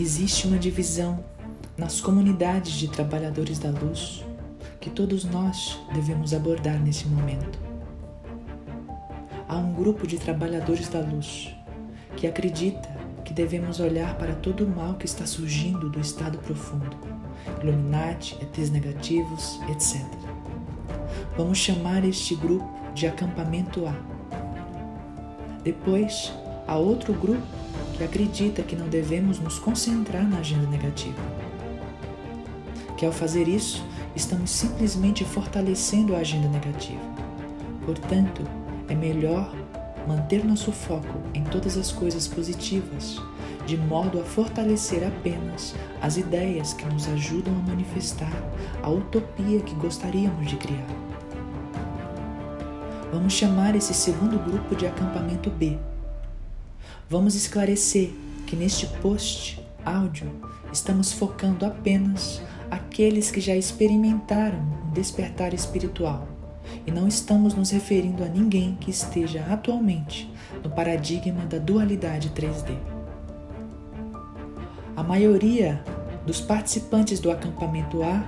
Existe uma divisão nas comunidades de trabalhadores da luz que todos nós devemos abordar nesse momento. Há um grupo de trabalhadores da luz que acredita que devemos olhar para todo o mal que está surgindo do estado profundo, Illuminati, ETs negativos, etc. Vamos chamar este grupo de acampamento A. Depois, há outro grupo que acredita que não devemos nos concentrar na agenda negativa. Que ao fazer isso, estamos simplesmente fortalecendo a agenda negativa. Portanto, é melhor manter nosso foco em todas as coisas positivas, de modo a fortalecer apenas as ideias que nos ajudam a manifestar a utopia que gostaríamos de criar. Vamos chamar esse segundo grupo de acampamento B. Vamos esclarecer que neste post áudio estamos focando apenas aqueles que já experimentaram um despertar espiritual e não estamos nos referindo a ninguém que esteja atualmente no paradigma da dualidade 3D. A maioria dos participantes do acampamento A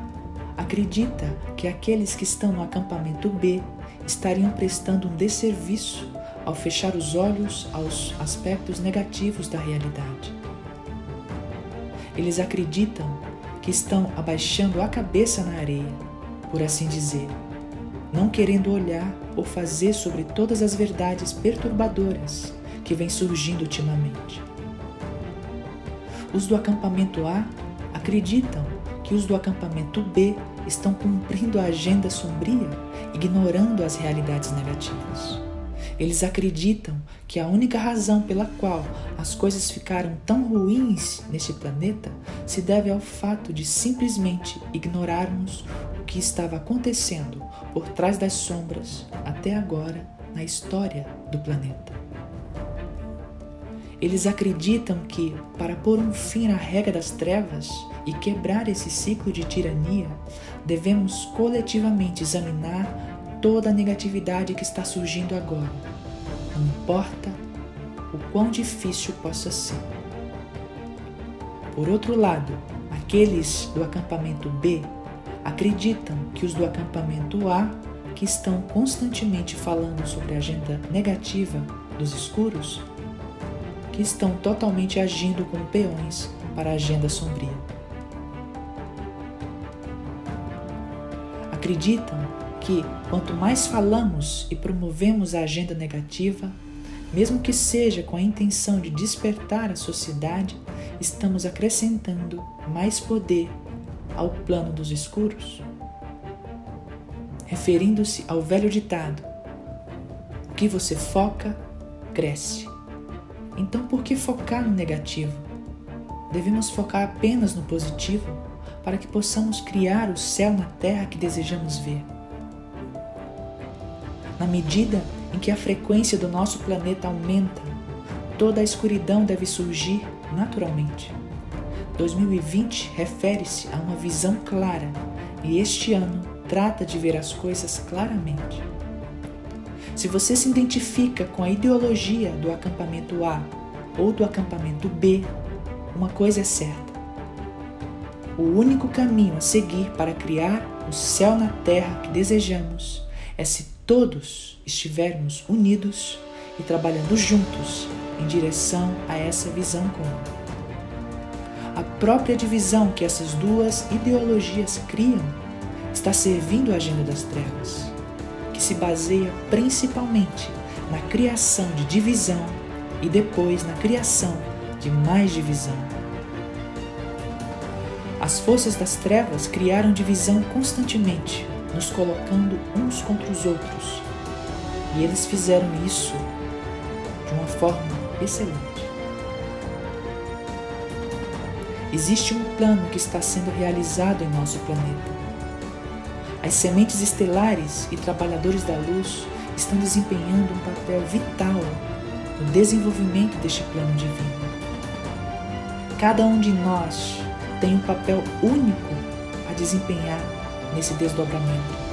acredita que aqueles que estão no acampamento B estariam prestando um desserviço ao fechar os olhos aos aspectos negativos da realidade. Eles acreditam que estão abaixando a cabeça na areia, por assim dizer, não querendo olhar ou fazer sobre todas as verdades perturbadoras que vêm surgindo ultimamente. Os do acampamento A acreditam que os do acampamento B estão cumprindo a agenda sombria, ignorando as realidades negativas. Eles acreditam que a única razão pela qual as coisas ficaram tão ruins neste planeta se deve ao fato de simplesmente ignorarmos o que estava acontecendo por trás das sombras até agora na história do planeta. Eles acreditam que, para pôr um fim à regra das trevas e quebrar esse ciclo de tirania, devemos coletivamente examinar toda a negatividade que está surgindo agora, não importa o quão difícil possa ser. Por outro lado, aqueles do acampamento B acreditam que os do acampamento A, que estão constantemente falando sobre a agenda negativa dos escuros, que estão totalmente agindo como peões para a agenda sombria. Acreditam que quanto mais falamos e promovemos a agenda negativa, mesmo que seja com a intenção de despertar a sociedade, estamos acrescentando mais poder ao plano dos escuros? Referindo-se ao velho ditado: o que você foca, cresce. Então, por que focar no negativo? Devemos focar apenas no positivo para que possamos criar o céu na terra que desejamos ver. Na medida em que a frequência do nosso planeta aumenta, toda a escuridão deve surgir naturalmente. 2020 refere-se a uma visão clara e este ano trata de ver as coisas claramente. Se você se identifica com a ideologia do acampamento A ou do acampamento B, uma coisa é certa. O único caminho a seguir para criar o céu na terra que desejamos é se todos estivermos unidos e trabalhando juntos em direção a essa visão comum. A própria divisão que essas duas ideologias criam está servindo a agenda das trevas, que se baseia principalmente na criação de divisão e depois na criação de mais divisão. As forças das trevas criaram divisão constantemente nos colocando uns contra os outros. E eles fizeram isso de uma forma excelente. Existe um plano que está sendo realizado em nosso planeta. As sementes estelares e trabalhadores da luz estão desempenhando um papel vital no desenvolvimento deste plano divino. Cada um de nós tem um papel único a desempenhar nesse desdobramento.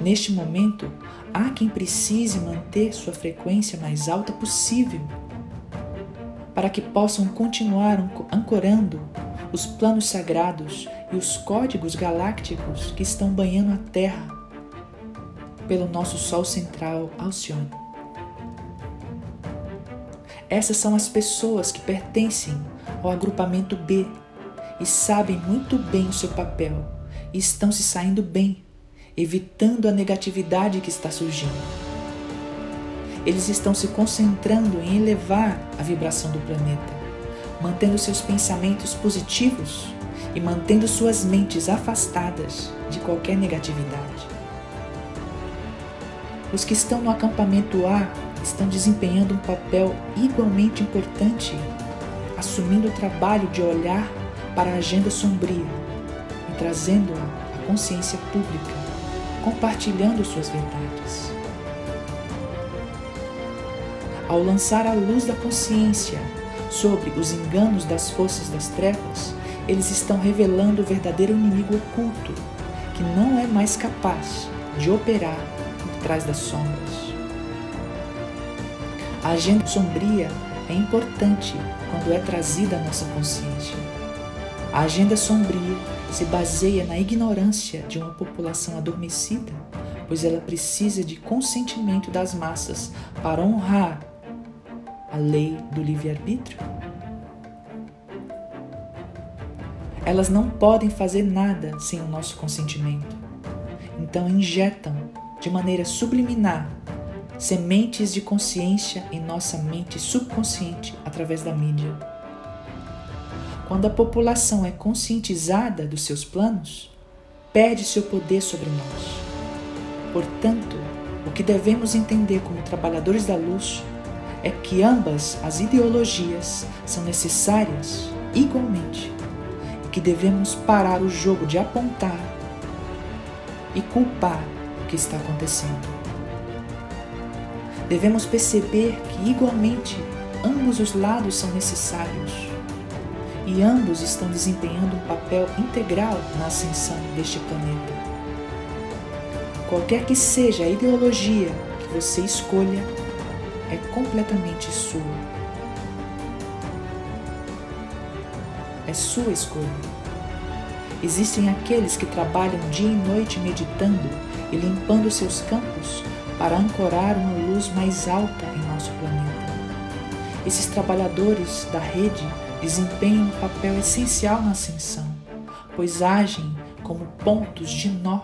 Neste momento, há quem precise manter sua frequência mais alta possível para que possam continuar ancorando os planos sagrados e os códigos galácticos que estão banhando a Terra pelo nosso Sol central Alcione. Essas são as pessoas que pertencem ao agrupamento B e sabem muito bem o seu papel estão se saindo bem, evitando a negatividade que está surgindo. Eles estão se concentrando em elevar a vibração do planeta, mantendo seus pensamentos positivos e mantendo suas mentes afastadas de qualquer negatividade. Os que estão no acampamento A estão desempenhando um papel igualmente importante, assumindo o trabalho de olhar para a agenda sombria trazendo-a à consciência pública, compartilhando suas verdades. Ao lançar a luz da consciência sobre os enganos das forças das trevas, eles estão revelando o verdadeiro inimigo oculto, que não é mais capaz de operar por trás das sombras. A agenda sombria é importante quando é trazida à nossa consciência. A agenda sombria se baseia na ignorância de uma população adormecida, pois ela precisa de consentimento das massas para honrar a lei do livre-arbítrio? Elas não podem fazer nada sem o nosso consentimento. Então injetam de maneira subliminar sementes de consciência em nossa mente subconsciente através da mídia. Quando a população é conscientizada dos seus planos, perde seu poder sobre nós. Portanto, o que devemos entender como trabalhadores da luz é que ambas as ideologias são necessárias igualmente e que devemos parar o jogo de apontar e culpar o que está acontecendo. Devemos perceber que igualmente ambos os lados são necessários e ambos estão desempenhando um papel integral na ascensão deste planeta. Qualquer que seja a ideologia que você escolha, é completamente sua. É sua escolha. Existem aqueles que trabalham dia e noite meditando e limpando seus campos para ancorar uma luz mais alta em nosso planeta. Esses trabalhadores da rede desempenham um papel essencial na ascensão, pois agem como pontos de nó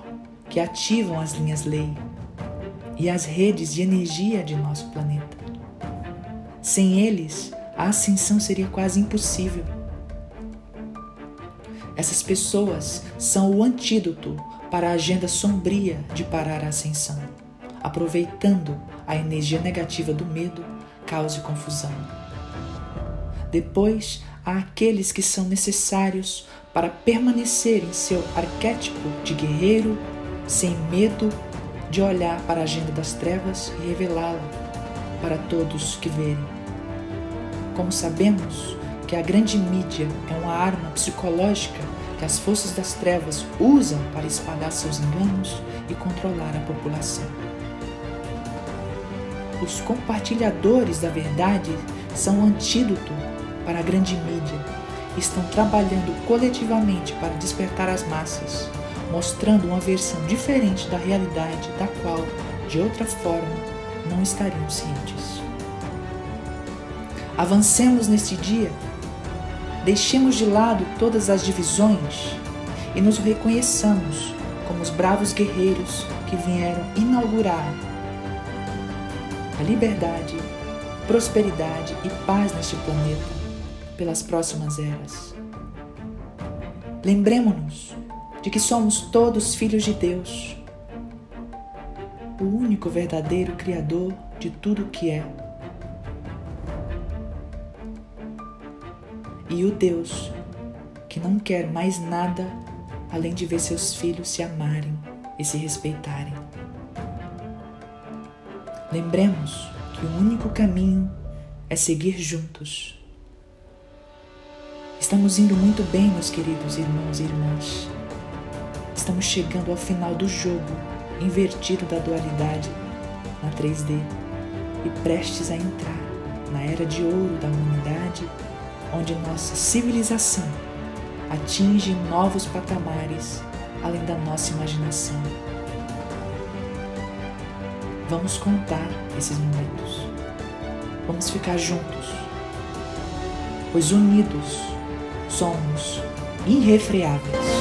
que ativam as linhas lei e as redes de energia de nosso planeta. Sem eles, a ascensão seria quase impossível. Essas pessoas são o antídoto para a agenda sombria de parar a ascensão, aproveitando a energia negativa do medo, caos e confusão. Depois, há aqueles que são necessários para permanecer em seu arquétipo de guerreiro, sem medo de olhar para a agenda das trevas e revelá-la para todos que verem. Como sabemos que a grande mídia é uma arma psicológica que as forças das trevas usam para espalhar seus enganos e controlar a população. Os compartilhadores da verdade são o antídoto para a grande mídia. Estão trabalhando coletivamente para despertar as massas mostrando uma versão diferente da realidade da qual, de outra forma, não estariam cientes. Avancemos neste dia, deixemos de lado todas as divisões e nos reconheçamos como os bravos guerreiros que vieram inaugurar a liberdade, prosperidade e paz neste planeta pelas próximas eras. Lembremos-nos de que somos todos filhos de Deus, o único verdadeiro Criador de tudo o que é. E o Deus que não quer mais nada além de ver seus filhos se amarem e se respeitarem. Lembremos que o único caminho é seguir juntos. Estamos indo muito bem, meus queridos irmãos e irmãs. Estamos chegando ao final do jogo invertido da dualidade na 3D e prestes a entrar na era de ouro da humanidade, onde nossa civilização atinge novos patamares além da nossa imaginação. Vamos contar esses momentos. Vamos ficar juntos, pois unidos somos irrefreáveis.